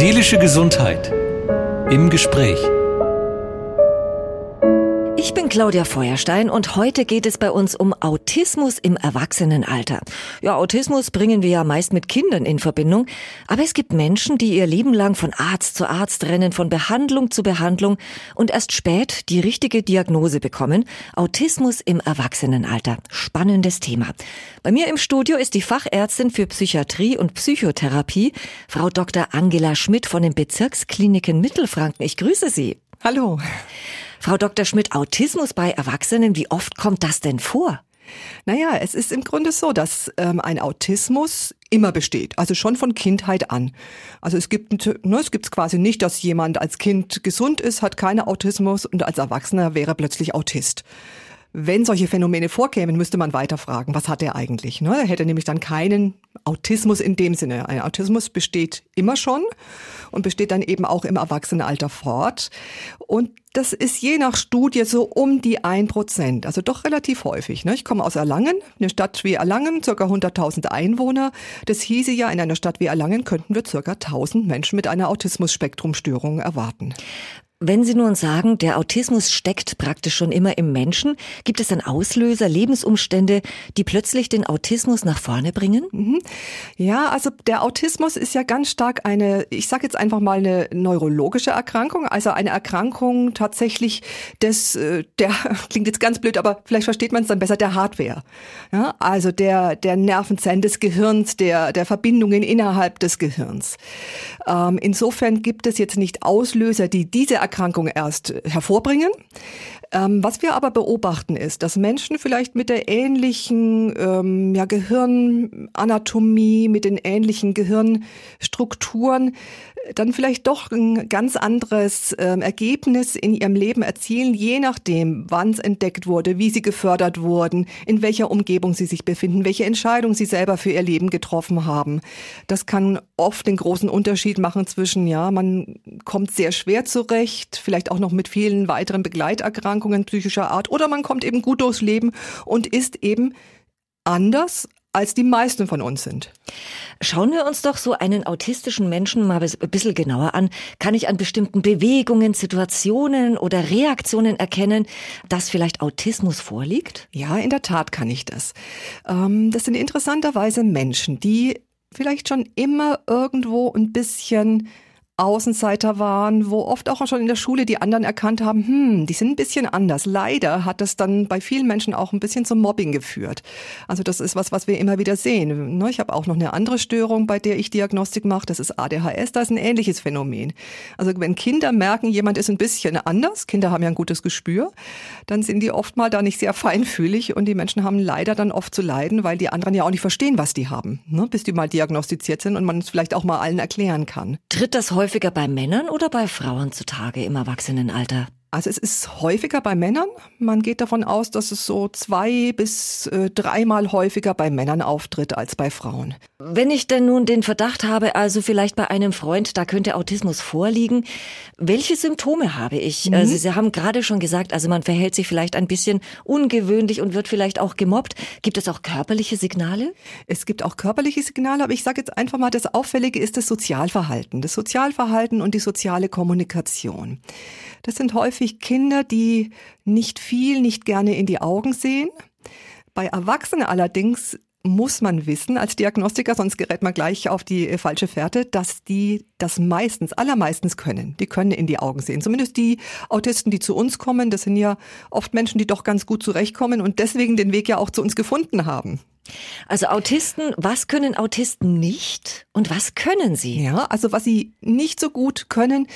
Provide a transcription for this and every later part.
Seelische Gesundheit im Gespräch. Ich bin Claudia Feuerstein und heute geht es bei uns um Autismus im Erwachsenenalter. Ja, Autismus bringen wir ja meist mit Kindern in Verbindung, aber es gibt Menschen, die ihr Leben lang von Arzt zu Arzt rennen, von Behandlung zu Behandlung und erst spät die richtige Diagnose bekommen. Autismus im Erwachsenenalter. Spannendes Thema. Bei mir im Studio ist die Fachärztin für Psychiatrie und Psychotherapie, Frau Dr. Angela Schmidt von den Bezirkskliniken Mittelfranken. Ich grüße Sie. Hallo. Frau Dr. Schmidt, Autismus bei Erwachsenen, wie oft kommt das denn vor? Naja, es ist im Grunde so, dass ähm, ein Autismus immer besteht, also schon von Kindheit an. Also es gibt ne, es gibt quasi nicht, dass jemand als Kind gesund ist, hat keine Autismus und als Erwachsener wäre plötzlich Autist. Wenn solche Phänomene vorkämen, müsste man weiterfragen, was hat er eigentlich? Ne? Er hätte nämlich dann keinen Autismus in dem Sinne. Ein Autismus besteht immer schon und besteht dann eben auch im Erwachsenenalter fort. Und das ist je nach Studie so um die ein Prozent, also doch relativ häufig. Ne? Ich komme aus Erlangen, eine Stadt wie Erlangen, circa 100.000 Einwohner. Das hieße ja, in einer Stadt wie Erlangen könnten wir circa 1000 Menschen mit einer Autismus-Spektrum-Störung erwarten. Wenn Sie nun sagen, der Autismus steckt praktisch schon immer im Menschen, gibt es dann Auslöser, Lebensumstände, die plötzlich den Autismus nach vorne bringen? Mhm. Ja, also der Autismus ist ja ganz stark eine, ich sage jetzt einfach mal eine neurologische Erkrankung, also eine Erkrankung tatsächlich des, äh, der klingt jetzt ganz blöd, aber vielleicht versteht man es dann besser, der Hardware. Ja, also der der Nervenzellen des Gehirns, der der Verbindungen innerhalb des Gehirns. Ähm, insofern gibt es jetzt nicht Auslöser, die diese Erkrankung erst hervorbringen. Ähm, was wir aber beobachten ist, dass Menschen vielleicht mit der ähnlichen ähm, ja, Gehirnanatomie, mit den ähnlichen Gehirnstrukturen dann vielleicht doch ein ganz anderes ähm, Ergebnis in ihrem Leben erzielen, je nachdem, wann es entdeckt wurde, wie sie gefördert wurden, in welcher Umgebung sie sich befinden, welche Entscheidung sie selber für ihr Leben getroffen haben. Das kann oft den großen Unterschied machen zwischen, ja, man kommt sehr schwer zurecht, vielleicht auch noch mit vielen weiteren Begleiterkrankungen psychischer Art, oder man kommt eben gut durchs Leben und ist eben anders als die meisten von uns sind. Schauen wir uns doch so einen autistischen Menschen mal ein bisschen genauer an. Kann ich an bestimmten Bewegungen, Situationen oder Reaktionen erkennen, dass vielleicht Autismus vorliegt? Ja, in der Tat kann ich das. Ähm, das sind interessanterweise Menschen, die vielleicht schon immer irgendwo ein bisschen Außenseiter waren, wo oft auch schon in der Schule die anderen erkannt haben, hm, die sind ein bisschen anders. Leider hat das dann bei vielen Menschen auch ein bisschen zum Mobbing geführt. Also das ist was, was wir immer wieder sehen. Ne, ich habe auch noch eine andere Störung, bei der ich Diagnostik mache. Das ist ADHS. Da ist ein ähnliches Phänomen. Also wenn Kinder merken, jemand ist ein bisschen anders, Kinder haben ja ein gutes Gespür, dann sind die oft mal da nicht sehr feinfühlig und die Menschen haben leider dann oft zu leiden, weil die anderen ja auch nicht verstehen, was die haben, ne, bis die mal diagnostiziert sind und man es vielleicht auch mal allen erklären kann. Tritt das häufig häufiger bei Männern oder bei Frauen zutage im Erwachsenenalter? Also es ist häufiger bei Männern. Man geht davon aus, dass es so zwei bis äh, dreimal häufiger bei Männern auftritt als bei Frauen. Wenn ich denn nun den Verdacht habe, also vielleicht bei einem Freund, da könnte Autismus vorliegen, welche Symptome habe ich? Mhm. Also Sie haben gerade schon gesagt, also man verhält sich vielleicht ein bisschen ungewöhnlich und wird vielleicht auch gemobbt. Gibt es auch körperliche Signale? Es gibt auch körperliche Signale, aber ich sage jetzt einfach mal, das Auffällige ist das Sozialverhalten. Das Sozialverhalten und die soziale Kommunikation. Das sind häufig Kinder, die nicht viel, nicht gerne in die Augen sehen. Bei Erwachsenen allerdings muss man wissen als Diagnostiker, sonst gerät man gleich auf die äh, falsche Fährte, dass die das meistens, allermeistens können. Die können in die Augen sehen. Zumindest die Autisten, die zu uns kommen, das sind ja oft Menschen, die doch ganz gut zurechtkommen und deswegen den Weg ja auch zu uns gefunden haben. Also Autisten, was können Autisten nicht und was können sie? Ja, also was sie nicht so gut können,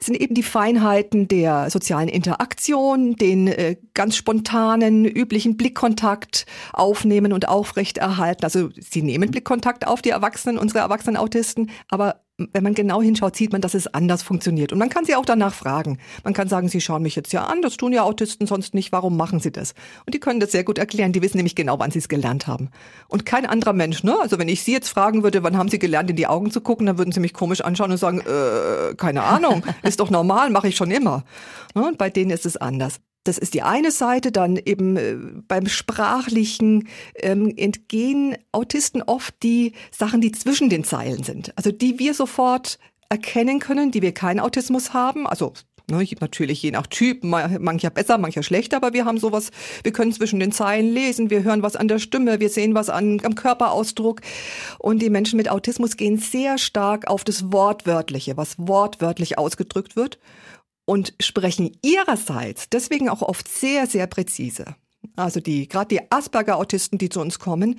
sind eben die Feinheiten der sozialen Interaktion, den äh, ganz spontanen, üblichen Blickkontakt aufnehmen und aufrechterhalten. Also sie nehmen Blickkontakt auf, die Erwachsenen, unsere erwachsenen Autisten, aber wenn man genau hinschaut, sieht man, dass es anders funktioniert. Und man kann sie auch danach fragen. Man kann sagen, sie schauen mich jetzt ja an, das tun ja Autisten sonst nicht, warum machen sie das? Und die können das sehr gut erklären, die wissen nämlich genau, wann sie es gelernt haben. Und kein anderer Mensch, ne? Also wenn ich sie jetzt fragen würde, wann haben sie gelernt, in die Augen zu gucken, dann würden sie mich komisch anschauen und sagen, äh, keine Ahnung, ist doch normal, mache ich schon immer. Ne? Und bei denen ist es anders. Das ist die eine Seite. Dann eben äh, beim Sprachlichen ähm, entgehen Autisten oft die Sachen, die zwischen den Zeilen sind. Also die wir sofort erkennen können, die wir keinen Autismus haben. Also Ne, natürlich je nach Typ, mancher besser, mancher schlechter, aber wir haben sowas, wir können zwischen den Zeilen lesen, wir hören was an der Stimme, wir sehen was an, am Körperausdruck. Und die Menschen mit Autismus gehen sehr stark auf das Wortwörtliche, was wortwörtlich ausgedrückt wird und sprechen ihrerseits deswegen auch oft sehr, sehr präzise. Also die, gerade die Asperger-Autisten, die zu uns kommen,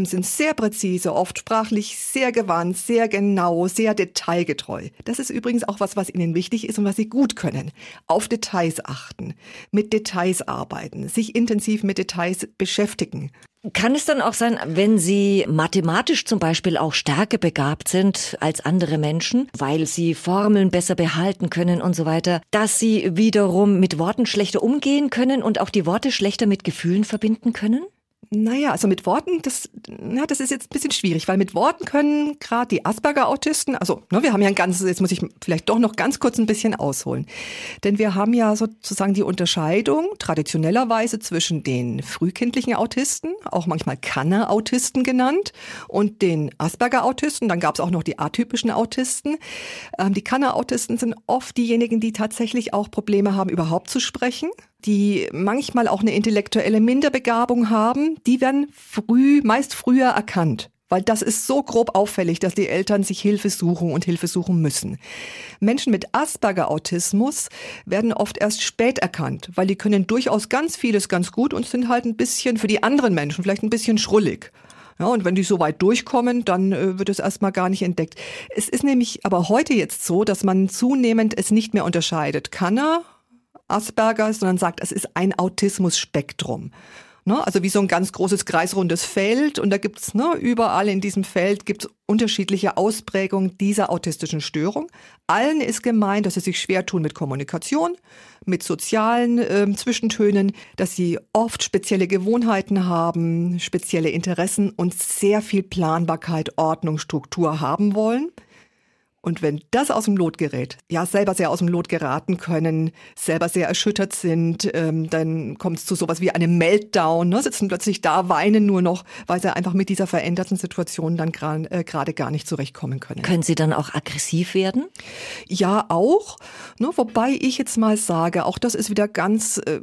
sind sehr präzise, oft sprachlich sehr gewandt, sehr genau, sehr detailgetreu. Das ist übrigens auch was, was ihnen wichtig ist und was sie gut können. Auf Details achten, mit Details arbeiten, sich intensiv mit Details beschäftigen. Kann es dann auch sein, wenn Sie mathematisch zum Beispiel auch stärker begabt sind als andere Menschen, weil Sie Formeln besser behalten können und so weiter, dass Sie wiederum mit Worten schlechter umgehen können und auch die Worte schlechter mit Gefühlen verbinden können? Naja, also mit Worten, das, na, das ist jetzt ein bisschen schwierig, weil mit Worten können gerade die Asperger-Autisten, also ne, wir haben ja ein ganzes, jetzt muss ich vielleicht doch noch ganz kurz ein bisschen ausholen. Denn wir haben ja sozusagen die Unterscheidung traditionellerweise zwischen den frühkindlichen Autisten, auch manchmal Kanner-Autisten genannt, und den Asperger-Autisten. Dann gab es auch noch die atypischen Autisten. Ähm, die Kanner-Autisten sind oft diejenigen, die tatsächlich auch Probleme haben, überhaupt zu sprechen die manchmal auch eine intellektuelle Minderbegabung haben, die werden früh, meist früher erkannt. Weil das ist so grob auffällig, dass die Eltern sich Hilfe suchen und Hilfe suchen müssen. Menschen mit Asperger-Autismus werden oft erst spät erkannt, weil die können durchaus ganz vieles ganz gut und sind halt ein bisschen für die anderen Menschen vielleicht ein bisschen schrullig. Ja, und wenn die so weit durchkommen, dann äh, wird es erstmal gar nicht entdeckt. Es ist nämlich aber heute jetzt so, dass man zunehmend es nicht mehr unterscheidet. Kann er Asperger, sondern sagt, es ist ein Autismus-Spektrum. Ne? Also wie so ein ganz großes kreisrundes Feld und da gibt's ne, überall in diesem Feld gibt's unterschiedliche Ausprägungen dieser autistischen Störung. Allen ist gemeint, dass sie sich schwer tun mit Kommunikation, mit sozialen äh, Zwischentönen, dass sie oft spezielle Gewohnheiten haben, spezielle Interessen und sehr viel Planbarkeit, Ordnung, Struktur haben wollen. Und wenn das aus dem Lot gerät, ja, selber sehr aus dem Lot geraten können, selber sehr erschüttert sind, ähm, dann kommt es zu sowas wie einem Meltdown, ne, sitzen plötzlich da, weinen nur noch, weil sie einfach mit dieser veränderten Situation dann äh, gerade äh, gar nicht zurechtkommen können. Können sie dann auch aggressiv werden? Ja, auch. Ne, wobei ich jetzt mal sage, auch das ist wieder ganz äh,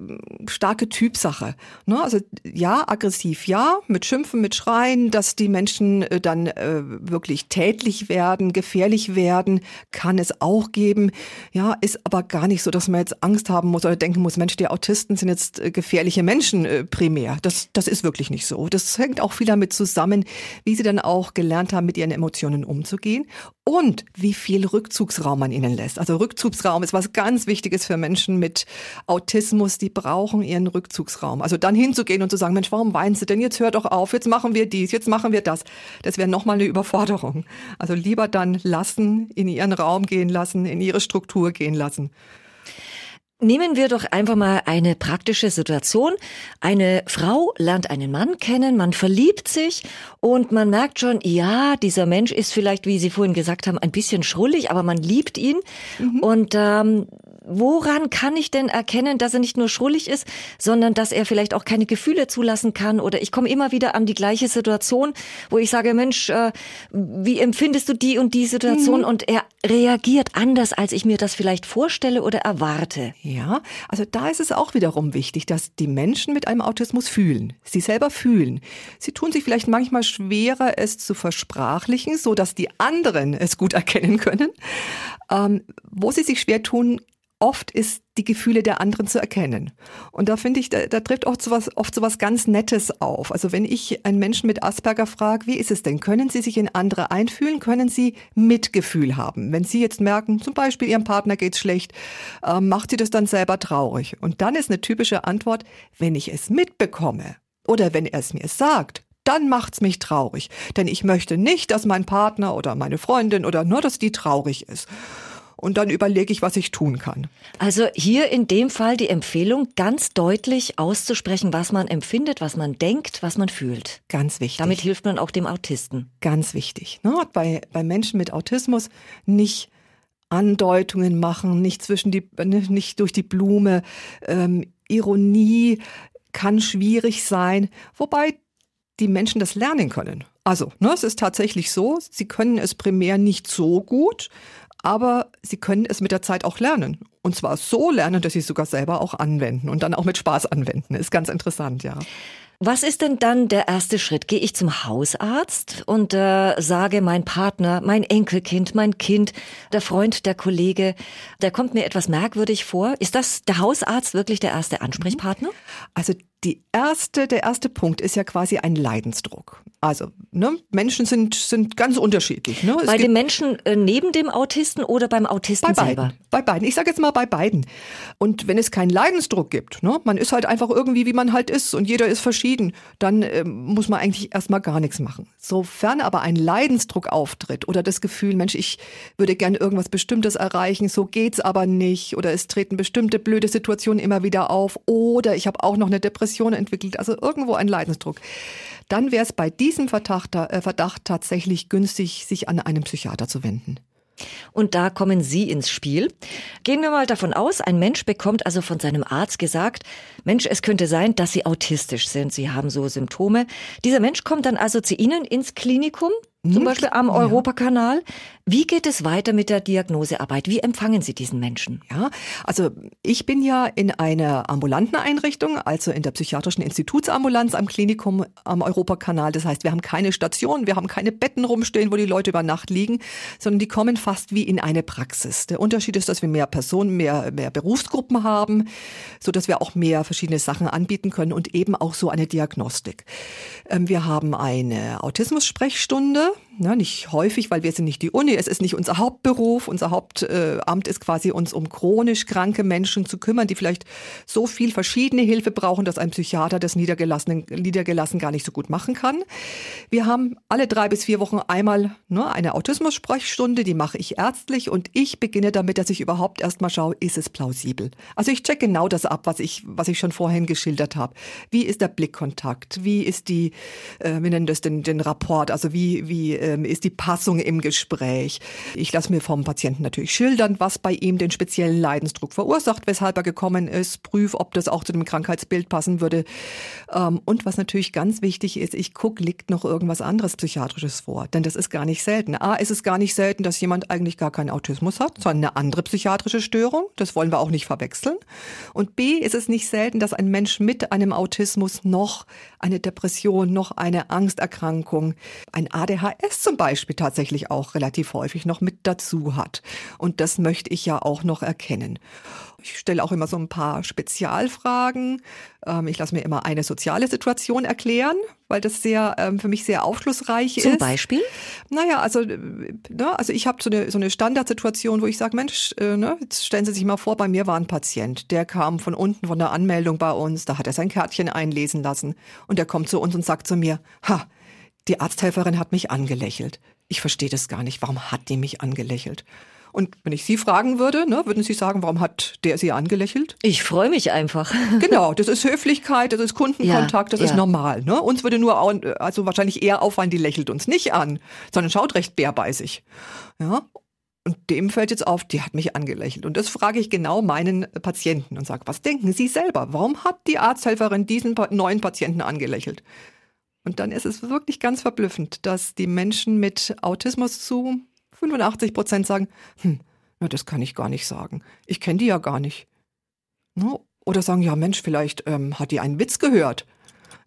starke Typsache. Ne, also ja, aggressiv, ja, mit Schimpfen, mit Schreien, dass die Menschen äh, dann äh, wirklich tätlich werden, gefährlich werden werden, kann es auch geben. Ja, ist aber gar nicht so, dass man jetzt Angst haben muss oder denken muss, Mensch, die Autisten sind jetzt äh, gefährliche Menschen äh, primär. Das, das ist wirklich nicht so. Das hängt auch viel damit zusammen, wie sie dann auch gelernt haben, mit ihren Emotionen umzugehen und wie viel Rückzugsraum man ihnen lässt. Also Rückzugsraum ist was ganz Wichtiges für Menschen mit Autismus. Die brauchen ihren Rückzugsraum. Also dann hinzugehen und zu sagen, Mensch, warum weinst du denn? Jetzt hör doch auf, jetzt machen wir dies, jetzt machen wir das. Das wäre nochmal eine Überforderung. Also lieber dann lassen, in ihren Raum gehen lassen, in ihre Struktur gehen lassen. Nehmen wir doch einfach mal eine praktische Situation. Eine Frau lernt einen Mann kennen, man verliebt sich und man merkt schon, ja, dieser Mensch ist vielleicht, wie Sie vorhin gesagt haben, ein bisschen schrullig, aber man liebt ihn. Mhm. Und ähm, woran kann ich denn erkennen, dass er nicht nur schrullig ist, sondern dass er vielleicht auch keine Gefühle zulassen kann? Oder ich komme immer wieder an die gleiche Situation, wo ich sage, Mensch, äh, wie empfindest du die und die Situation? Mhm. Und er reagiert anders, als ich mir das vielleicht vorstelle oder erwarte. Ja, also da ist es auch wiederum wichtig, dass die Menschen mit einem Autismus fühlen. Sie selber fühlen. Sie tun sich vielleicht manchmal schwerer, es zu versprachlichen, so dass die anderen es gut erkennen können. Ähm, wo sie sich schwer tun, oft ist die Gefühle der anderen zu erkennen. Und da finde ich, da, da trifft oft sowas, oft sowas ganz Nettes auf. Also wenn ich einen Menschen mit Asperger frage, wie ist es denn? Können Sie sich in andere einfühlen? Können Sie Mitgefühl haben? Wenn Sie jetzt merken, zum Beispiel Ihrem Partner geht's schlecht, äh, macht Sie das dann selber traurig? Und dann ist eine typische Antwort, wenn ich es mitbekomme oder wenn er es mir sagt, dann macht's mich traurig. Denn ich möchte nicht, dass mein Partner oder meine Freundin oder nur, dass die traurig ist und dann überlege ich, was ich tun kann. Also hier in dem Fall die Empfehlung, ganz deutlich auszusprechen, was man empfindet, was man denkt, was man fühlt. Ganz wichtig. Damit hilft man auch dem Autisten. Ganz wichtig. Ne? Bei, bei Menschen mit Autismus nicht Andeutungen machen, nicht zwischen die, nicht durch die Blume. Ähm, Ironie kann schwierig sein, wobei die Menschen das lernen können. Also, ne, es ist tatsächlich so, sie können es primär nicht so gut, aber sie können es mit der Zeit auch lernen. Und zwar so lernen, dass sie es sogar selber auch anwenden und dann auch mit Spaß anwenden. Ist ganz interessant, ja. Was ist denn dann der erste Schritt? Gehe ich zum Hausarzt und äh, sage, mein Partner, mein Enkelkind, mein Kind, der Freund, der Kollege, der kommt mir etwas merkwürdig vor. Ist das der Hausarzt wirklich der erste Ansprechpartner? Also die erste, der erste Punkt ist ja quasi ein Leidensdruck. Also ne, Menschen sind, sind ganz unterschiedlich. Ne? bei den Menschen äh, neben dem Autisten oder beim Autisten bei selber? Beiden, bei beiden. Ich sage jetzt mal bei beiden. Und wenn es keinen Leidensdruck gibt, ne, man ist halt einfach irgendwie, wie man halt ist und jeder ist verschieden, dann äh, muss man eigentlich erstmal gar nichts machen. Sofern aber ein Leidensdruck auftritt oder das Gefühl, Mensch, ich würde gerne irgendwas Bestimmtes erreichen, so geht's aber nicht oder es treten bestimmte blöde Situationen immer wieder auf oder ich habe auch noch eine Depression entwickelt, also irgendwo ein Leidensdruck dann wäre es bei diesem Verdacht, äh, Verdacht tatsächlich günstig, sich an einen Psychiater zu wenden. Und da kommen Sie ins Spiel. Gehen wir mal davon aus, ein Mensch bekommt also von seinem Arzt gesagt, Mensch, es könnte sein, dass Sie autistisch sind. Sie haben so Symptome. Dieser Mensch kommt dann also zu Ihnen ins Klinikum zum. Beispiel am Europakanal. Wie geht es weiter mit der Diagnosearbeit? Wie empfangen Sie diesen Menschen? Ja, also ich bin ja in einer ambulanten Einrichtung, also in der psychiatrischen Institutsambulanz am Klinikum am Europakanal. Das heißt, wir haben keine Station, wir haben keine Betten rumstehen, wo die Leute über Nacht liegen, sondern die kommen fast wie in eine Praxis. Der Unterschied ist, dass wir mehr Personen, mehr, mehr Berufsgruppen haben, so dass wir auch mehr verschiedene Sachen anbieten können und eben auch so eine Diagnostik. Ähm, wir haben eine Autismus-Sprechstunde Tschüss. Ne, nicht häufig, weil wir sind nicht die Uni, es ist nicht unser Hauptberuf. Unser Hauptamt äh, ist quasi uns um chronisch kranke Menschen zu kümmern, die vielleicht so viel verschiedene Hilfe brauchen, dass ein Psychiater das niedergelassen, niedergelassen gar nicht so gut machen kann. Wir haben alle drei bis vier Wochen einmal ne, eine Autismus-Sprechstunde, die mache ich ärztlich und ich beginne damit, dass ich überhaupt erstmal schaue, ist es plausibel. Also ich check genau das ab, was ich, was ich schon vorhin geschildert habe. Wie ist der Blickkontakt? Wie ist die, äh, wir nennen das den, den Rapport, also wie, wie äh, ähm, ist die Passung im Gespräch. Ich lasse mir vom Patienten natürlich schildern, was bei ihm den speziellen Leidensdruck verursacht, weshalb er gekommen ist, prüf, ob das auch zu dem Krankheitsbild passen würde. Ähm, und was natürlich ganz wichtig ist, ich gucke, liegt noch irgendwas anderes Psychiatrisches vor. Denn das ist gar nicht selten. A, ist es gar nicht selten, dass jemand eigentlich gar keinen Autismus hat, sondern eine andere psychiatrische Störung. Das wollen wir auch nicht verwechseln. Und B, ist es nicht selten, dass ein Mensch mit einem Autismus noch eine Depression, noch eine Angsterkrankung, ein ADHS zum Beispiel tatsächlich auch relativ häufig noch mit dazu hat. Und das möchte ich ja auch noch erkennen. Ich stelle auch immer so ein paar Spezialfragen. Ähm, ich lasse mir immer eine soziale Situation erklären, weil das sehr ähm, für mich sehr aufschlussreich Zum ist. Zum Beispiel? Naja, also, äh, ne, also ich habe so eine, so eine Standardsituation, wo ich sage, Mensch, äh, ne, jetzt stellen Sie sich mal vor, bei mir war ein Patient, der kam von unten von der Anmeldung bei uns, da hat er sein Kärtchen einlesen lassen und der kommt zu uns und sagt zu mir, ha, die Arzthelferin hat mich angelächelt. Ich verstehe das gar nicht. Warum hat die mich angelächelt? Und wenn ich Sie fragen würde, ne, würden Sie sagen, warum hat der Sie angelächelt? Ich freue mich einfach. Genau, das ist Höflichkeit, das ist Kundenkontakt, ja, das ja. ist normal. Ne? Uns würde nur, also wahrscheinlich eher auffallen, die lächelt uns nicht an, sondern schaut recht bärbeißig. Ja? Und dem fällt jetzt auf, die hat mich angelächelt. Und das frage ich genau meinen Patienten und sage, was denken Sie selber? Warum hat die Arzthelferin diesen neuen Patienten angelächelt? Und dann ist es wirklich ganz verblüffend, dass die Menschen mit Autismus zu 85 Prozent sagen, hm, na, das kann ich gar nicht sagen. Ich kenne die ja gar nicht. Ne? Oder sagen, ja Mensch, vielleicht ähm, hat die einen Witz gehört.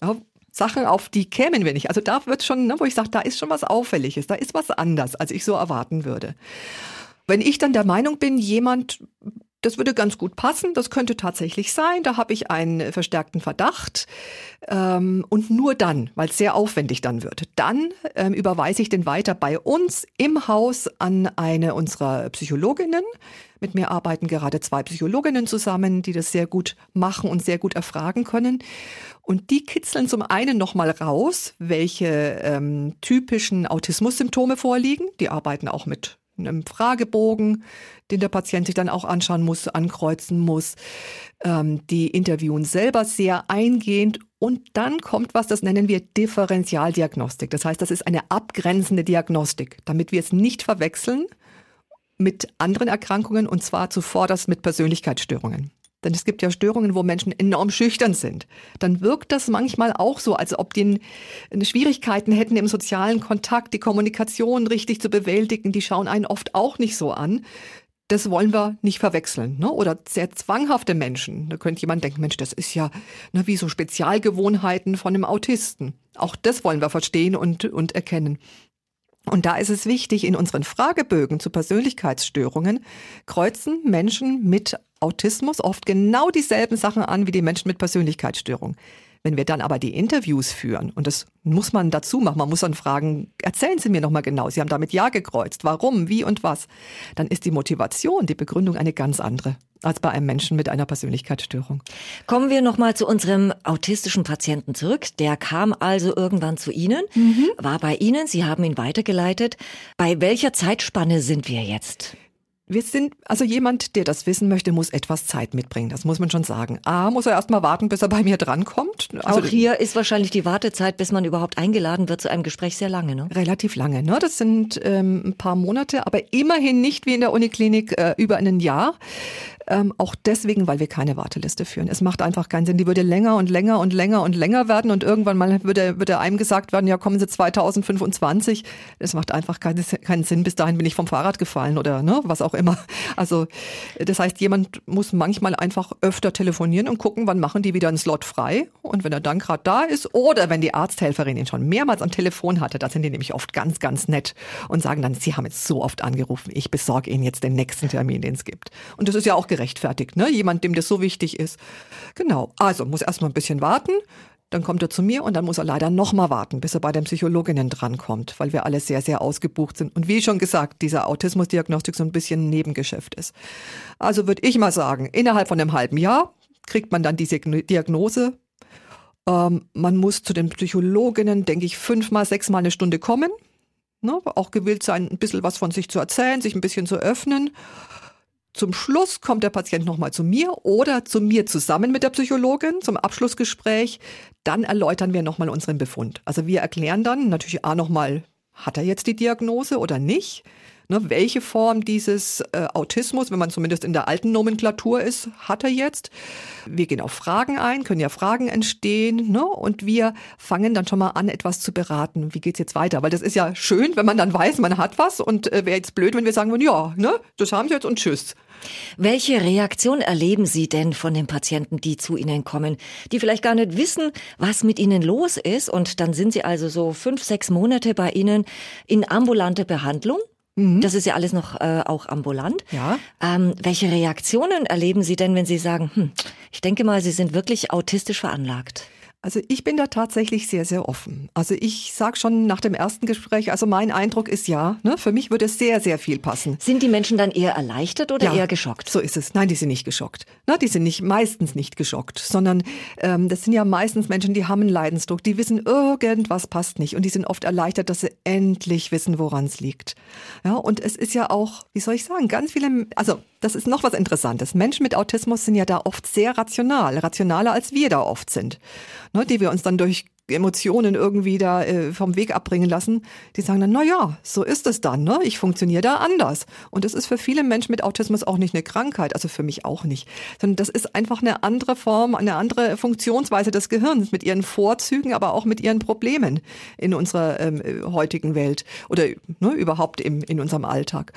Ja, Sachen, auf die kämen wir nicht. Also da wird schon, ne, wo ich sage, da ist schon was Auffälliges, da ist was anders, als ich so erwarten würde. Wenn ich dann der Meinung bin, jemand das würde ganz gut passen, das könnte tatsächlich sein. Da habe ich einen verstärkten Verdacht. Ähm, und nur dann, weil es sehr aufwendig dann wird, dann ähm, überweise ich den weiter bei uns im Haus an eine unserer Psychologinnen. Mit mir arbeiten gerade zwei Psychologinnen zusammen, die das sehr gut machen und sehr gut erfragen können. Und die kitzeln zum einen nochmal raus, welche ähm, typischen Autismus-Symptome vorliegen. Die arbeiten auch mit einem Fragebogen, den der Patient sich dann auch anschauen muss, ankreuzen muss. Ähm, die interviewen selber sehr eingehend und dann kommt was, das nennen wir Differentialdiagnostik. Das heißt, das ist eine abgrenzende Diagnostik, damit wir es nicht verwechseln mit anderen Erkrankungen und zwar zuvorderst mit Persönlichkeitsstörungen. Denn es gibt ja Störungen, wo Menschen enorm schüchtern sind. Dann wirkt das manchmal auch so, als ob die Schwierigkeiten hätten, im sozialen Kontakt die Kommunikation richtig zu bewältigen. Die schauen einen oft auch nicht so an. Das wollen wir nicht verwechseln. Ne? Oder sehr zwanghafte Menschen. Da könnte jemand denken, Mensch, das ist ja ne, wie so Spezialgewohnheiten von einem Autisten. Auch das wollen wir verstehen und, und erkennen. Und da ist es wichtig, in unseren Fragebögen zu Persönlichkeitsstörungen kreuzen Menschen mit Autismus oft genau dieselben Sachen an wie die Menschen mit Persönlichkeitsstörung. Wenn wir dann aber die Interviews führen, und das muss man dazu machen, man muss dann fragen, erzählen Sie mir nochmal genau, Sie haben damit Ja gekreuzt, warum, wie und was, dann ist die Motivation, die Begründung eine ganz andere als bei einem Menschen mit einer Persönlichkeitsstörung. Kommen wir nochmal zu unserem autistischen Patienten zurück. Der kam also irgendwann zu Ihnen, mhm. war bei Ihnen, Sie haben ihn weitergeleitet. Bei welcher Zeitspanne sind wir jetzt? Wir sind, also jemand, der das wissen möchte, muss etwas Zeit mitbringen. Das muss man schon sagen. A, muss er erstmal warten, bis er bei mir drankommt. Also Auch hier ist wahrscheinlich die Wartezeit, bis man überhaupt eingeladen wird zu einem Gespräch sehr lange, ne? Relativ lange, ne? Das sind ähm, ein paar Monate, aber immerhin nicht wie in der Uniklinik äh, über ein Jahr. Ähm, auch deswegen, weil wir keine Warteliste führen. Es macht einfach keinen Sinn. Die würde länger und länger und länger und länger werden und irgendwann mal würde, würde einem gesagt werden, ja, kommen Sie 2025. Es macht einfach keinen, keinen Sinn. Bis dahin bin ich vom Fahrrad gefallen oder ne, was auch immer. Also das heißt, jemand muss manchmal einfach öfter telefonieren und gucken, wann machen die wieder einen Slot frei. Und wenn er dann gerade da ist oder wenn die Arzthelferin ihn schon mehrmals am Telefon hatte, da sind die nämlich oft ganz, ganz nett und sagen dann, Sie haben jetzt so oft angerufen, ich besorge Ihnen jetzt den nächsten Termin, den es gibt. Und das ist ja auch gerechtfertigt, ne? Jemand, dem das so wichtig ist. Genau. Also muss erstmal ein bisschen warten. Dann kommt er zu mir und dann muss er leider nochmal warten, bis er bei den Psychologinnen drankommt, weil wir alle sehr, sehr ausgebucht sind. Und wie schon gesagt, dieser Autismusdiagnostik so ein bisschen ein Nebengeschäft ist. Also würde ich mal sagen, innerhalb von einem halben Jahr kriegt man dann diese Diagnose. Ähm, man muss zu den Psychologinnen, denke ich, fünfmal, sechsmal eine Stunde kommen. Ne? Auch gewillt sein, ein bisschen was von sich zu erzählen, sich ein bisschen zu öffnen. Zum Schluss kommt der Patient nochmal zu mir oder zu mir zusammen mit der Psychologin zum Abschlussgespräch. Dann erläutern wir nochmal unseren Befund. Also wir erklären dann natürlich A nochmal, hat er jetzt die Diagnose oder nicht? Ne, welche Form dieses äh, Autismus, wenn man zumindest in der alten Nomenklatur ist, hat er jetzt? Wir gehen auf Fragen ein, können ja Fragen entstehen, ne? Und wir fangen dann schon mal an, etwas zu beraten. Wie geht's jetzt weiter? Weil das ist ja schön, wenn man dann weiß, man hat was und äh, wäre jetzt blöd, wenn wir sagen würden, ja, ne, das haben sie jetzt und tschüss. Welche Reaktion erleben Sie denn von den Patienten, die zu Ihnen kommen, die vielleicht gar nicht wissen, was mit ihnen los ist? Und dann sind sie also so fünf, sechs Monate bei Ihnen in ambulante Behandlung? Mhm. Das ist ja alles noch äh, auch ambulant. Ja. Ähm, welche Reaktionen erleben Sie denn, wenn Sie sagen, hm, ich denke mal, Sie sind wirklich autistisch veranlagt? Also ich bin da tatsächlich sehr, sehr offen. Also ich sag schon nach dem ersten Gespräch, also mein Eindruck ist ja, ne, für mich würde sehr, sehr viel passen. Sind die Menschen dann eher erleichtert oder ja, eher geschockt? So ist es. Nein, die sind nicht geschockt. Na, die sind nicht meistens nicht geschockt, sondern ähm, das sind ja meistens Menschen, die haben einen Leidensdruck, die wissen, irgendwas passt nicht und die sind oft erleichtert, dass sie endlich wissen, woran es liegt. Ja, und es ist ja auch, wie soll ich sagen, ganz viele, also das ist noch was Interessantes. Menschen mit Autismus sind ja da oft sehr rational, rationaler als wir da oft sind ne, die wir uns dann durch Emotionen irgendwie da äh, vom Weg abbringen lassen, die sagen dann, na ja, so ist es dann, ne? Ich funktioniere da anders. Und das ist für viele Menschen mit Autismus auch nicht eine Krankheit, also für mich auch nicht, sondern das ist einfach eine andere Form, eine andere Funktionsweise des Gehirns mit ihren Vorzügen, aber auch mit ihren Problemen in unserer ähm, heutigen Welt oder ne, überhaupt im, in unserem Alltag.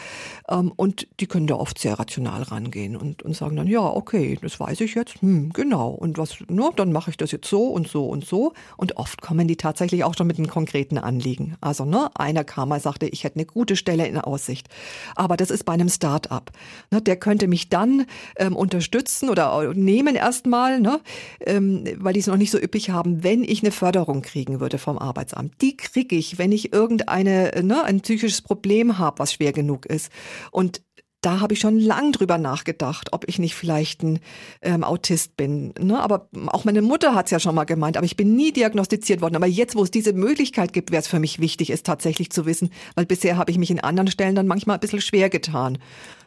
Ähm, und die können da oft sehr rational rangehen und, und sagen dann, ja, okay, das weiß ich jetzt, hm, genau. Und was, ne, dann mache ich das jetzt so und so und so. Und oft kommen die tatsächlich auch schon mit einem konkreten Anliegen. Also, ne, einer kam mal, sagte, ich hätte eine gute Stelle in Aussicht. Aber das ist bei einem Start-up. Ne, der könnte mich dann ähm, unterstützen oder nehmen erstmal, ne, ähm, weil die es noch nicht so üppig haben, wenn ich eine Förderung kriegen würde vom Arbeitsamt. Die kriege ich, wenn ich irgendeine, ne, ein psychisches Problem habe, was schwer genug ist. Und da habe ich schon lang drüber nachgedacht, ob ich nicht vielleicht ein ähm, Autist bin. Ne? Aber auch meine Mutter hat es ja schon mal gemeint, aber ich bin nie diagnostiziert worden. Aber jetzt, wo es diese Möglichkeit gibt, wäre es für mich wichtig, es tatsächlich zu wissen, weil bisher habe ich mich in anderen Stellen dann manchmal ein bisschen schwer getan.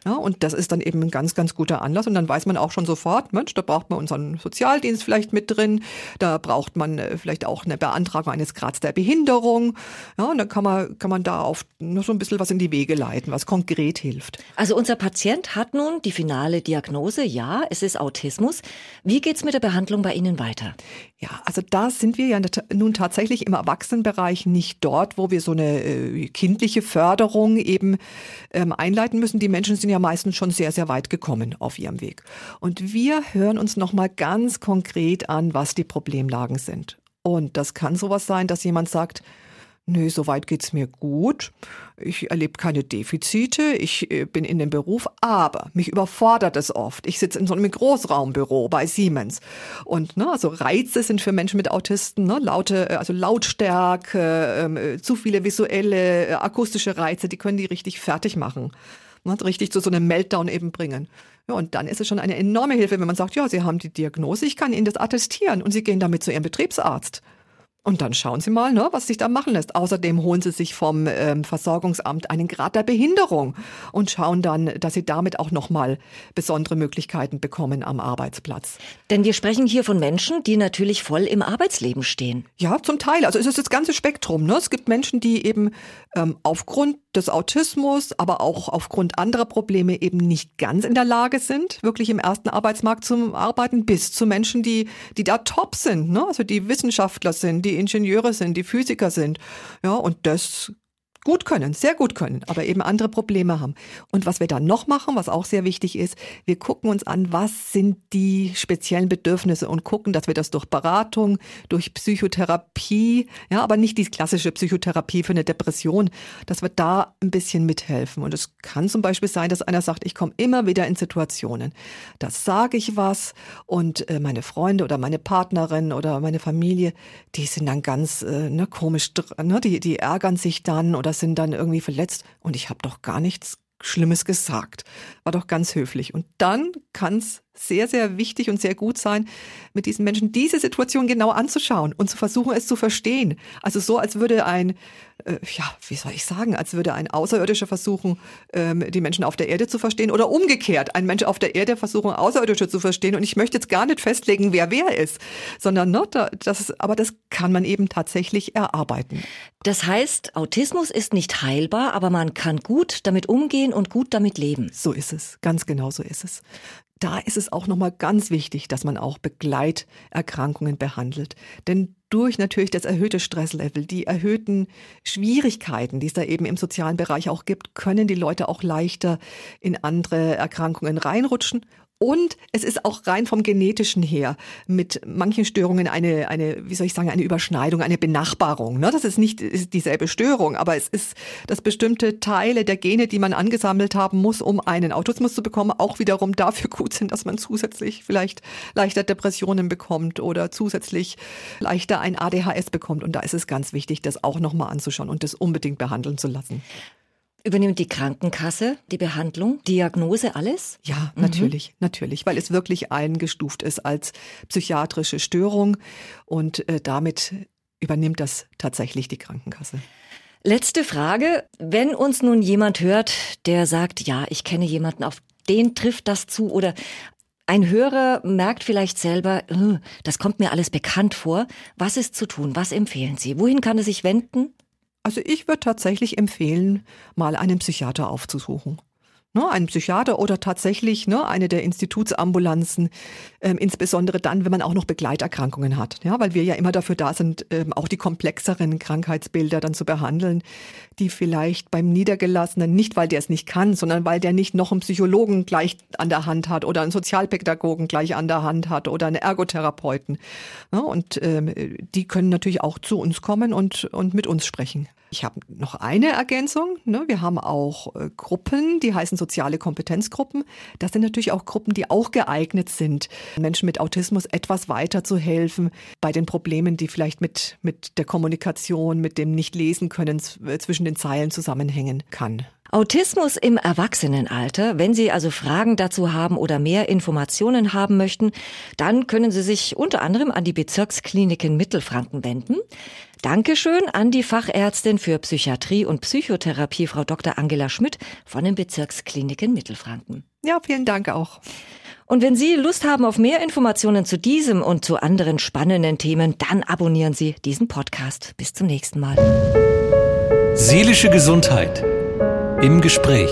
Ja, und das ist dann eben ein ganz, ganz guter Anlass. Und dann weiß man auch schon sofort, Mensch, da braucht man unseren Sozialdienst vielleicht mit drin. Da braucht man äh, vielleicht auch eine Beantragung eines Grads der Behinderung. Ja, und dann kann man, kann man da auf noch so ein bisschen was in die Wege leiten, was konkret hilft. Also uns Unser Patient hat nun die finale Diagnose, ja, es ist Autismus. Wie geht's mit der Behandlung bei Ihnen weiter? Ja, also da sind wir ja nun tatsächlich im Erwachsenenbereich nicht dort, wo wir so eine äh, kindliche Förderung eben ähm, einleiten müssen. Die Menschen sind ja meistens schon sehr, sehr weit gekommen auf ihrem Weg. Und wir hören uns nochmal ganz konkret an, was die Problemlagen sind. Und das kann sowas sein, dass jemand sagt, Nö, soweit geht's mir gut. Ich erlebe keine Defizite. Ich äh, bin in dem Beruf, aber mich überfordert es oft. Ich sitze in so einem Großraumbüro bei Siemens. Und ne, also Reize sind für Menschen mit Autisten, ne, laute, äh, also Lautstärke, ähm, äh, zu viele visuelle, äh, akustische Reize, die können die richtig fertig machen. Ne, richtig zu so einem Meltdown eben bringen. Ja, und dann ist es schon eine enorme Hilfe, wenn man sagt, ja, Sie haben die Diagnose, ich kann Ihnen das attestieren und Sie gehen damit zu Ihrem Betriebsarzt. Und dann schauen Sie mal, ne, was sich da machen lässt. Außerdem holen Sie sich vom ähm, Versorgungsamt einen Grad der Behinderung und schauen dann, dass Sie damit auch nochmal besondere Möglichkeiten bekommen am Arbeitsplatz. Denn wir sprechen hier von Menschen, die natürlich voll im Arbeitsleben stehen. Ja, zum Teil. Also es ist das ganze Spektrum. Ne? Es gibt Menschen, die eben ähm, aufgrund des Autismus, aber auch aufgrund anderer Probleme eben nicht ganz in der Lage sind, wirklich im ersten Arbeitsmarkt zu arbeiten, bis zu Menschen, die, die da top sind, ne? also die Wissenschaftler sind, die Ingenieure sind, die Physiker sind. Ja, und das gut können, sehr gut können, aber eben andere Probleme haben. Und was wir dann noch machen, was auch sehr wichtig ist, wir gucken uns an, was sind die speziellen Bedürfnisse und gucken, dass wir das durch Beratung, durch Psychotherapie, ja, aber nicht die klassische Psychotherapie für eine Depression, dass wir da ein bisschen mithelfen. Und es kann zum Beispiel sein, dass einer sagt, ich komme immer wieder in Situationen, da sage ich was und äh, meine Freunde oder meine Partnerin oder meine Familie, die sind dann ganz äh, ne, komisch, ne, die, die ärgern sich dann oder sind dann irgendwie verletzt und ich habe doch gar nichts Schlimmes gesagt. War doch ganz höflich. Und dann kann es sehr, sehr wichtig und sehr gut sein, mit diesen Menschen diese Situation genau anzuschauen und zu versuchen, es zu verstehen. Also so, als würde ein, äh, ja, wie soll ich sagen, als würde ein Außerirdischer versuchen, ähm, die Menschen auf der Erde zu verstehen oder umgekehrt, ein Mensch auf der Erde versuchen, Außerirdische zu verstehen. Und ich möchte jetzt gar nicht festlegen, wer wer ist, sondern ne, das, aber das kann man eben tatsächlich erarbeiten. Das heißt, Autismus ist nicht heilbar, aber man kann gut damit umgehen und gut damit leben. So ist es, ganz genau so ist es da ist es auch nochmal ganz wichtig, dass man auch Begleiterkrankungen behandelt. Denn durch natürlich das erhöhte Stresslevel, die erhöhten Schwierigkeiten, die es da eben im sozialen Bereich auch gibt, können die Leute auch leichter in andere Erkrankungen reinrutschen und es ist auch rein vom genetischen her mit manchen Störungen eine, eine, wie soll ich sagen, eine Überschneidung, eine Benachbarung. Ne? Das ist nicht dieselbe Störung, aber es ist, dass bestimmte Teile der Gene, die man angesammelt haben muss, um einen Autismus zu bekommen, auch wiederum dafür gut sind, dass man zusätzlich vielleicht leichter Depressionen bekommt oder zusätzlich leichter ein ADHS bekommt. Und da ist es ganz wichtig, das auch nochmal anzuschauen und das unbedingt behandeln zu lassen. Übernimmt die Krankenkasse die Behandlung, Diagnose, alles? Ja, mhm. natürlich, natürlich, weil es wirklich eingestuft ist als psychiatrische Störung und äh, damit übernimmt das tatsächlich die Krankenkasse. Letzte Frage. Wenn uns nun jemand hört, der sagt, ja, ich kenne jemanden, auf den trifft das zu oder ein Hörer merkt vielleicht selber, das kommt mir alles bekannt vor. Was ist zu tun? Was empfehlen Sie? Wohin kann er sich wenden? Also ich würde tatsächlich empfehlen, mal einen Psychiater aufzusuchen ne, ein Psychiater oder tatsächlich ne, eine der Institutsambulanzen, ähm, insbesondere dann, wenn man auch noch Begleiterkrankungen hat. Ja, weil wir ja immer dafür da sind, ähm, auch die komplexeren Krankheitsbilder dann zu behandeln, die vielleicht beim Niedergelassenen, nicht weil der es nicht kann, sondern weil der nicht noch einen Psychologen gleich an der Hand hat oder einen Sozialpädagogen gleich an der Hand hat oder einen Ergotherapeuten. Ja, und ähm, die können natürlich auch zu uns kommen und, und mit uns sprechen. Ich habe noch eine Ergänzung. Ne? Wir haben auch äh, Gruppen, die heißen soziale Kompetenzgruppen. Das sind natürlich auch Gruppen, die auch geeignet sind, Menschen mit Autismus etwas weiter zu helfen bei den Problemen, die vielleicht mit, mit der Kommunikation, mit dem Nicht-Lesen können äh, zwischen den Zeilen zusammenhängen kann. Autismus im Erwachsenenalter. Wenn Sie also Fragen dazu haben oder mehr Informationen haben möchten, dann können Sie sich unter anderem an die Bezirkskliniken Mittelfranken wenden. Dankeschön an die Fachärztin für Psychiatrie und Psychotherapie, Frau Dr. Angela Schmidt von den Bezirkskliniken Mittelfranken. Ja, vielen Dank auch. Und wenn Sie Lust haben auf mehr Informationen zu diesem und zu anderen spannenden Themen, dann abonnieren Sie diesen Podcast. Bis zum nächsten Mal. Seelische Gesundheit im Gespräch.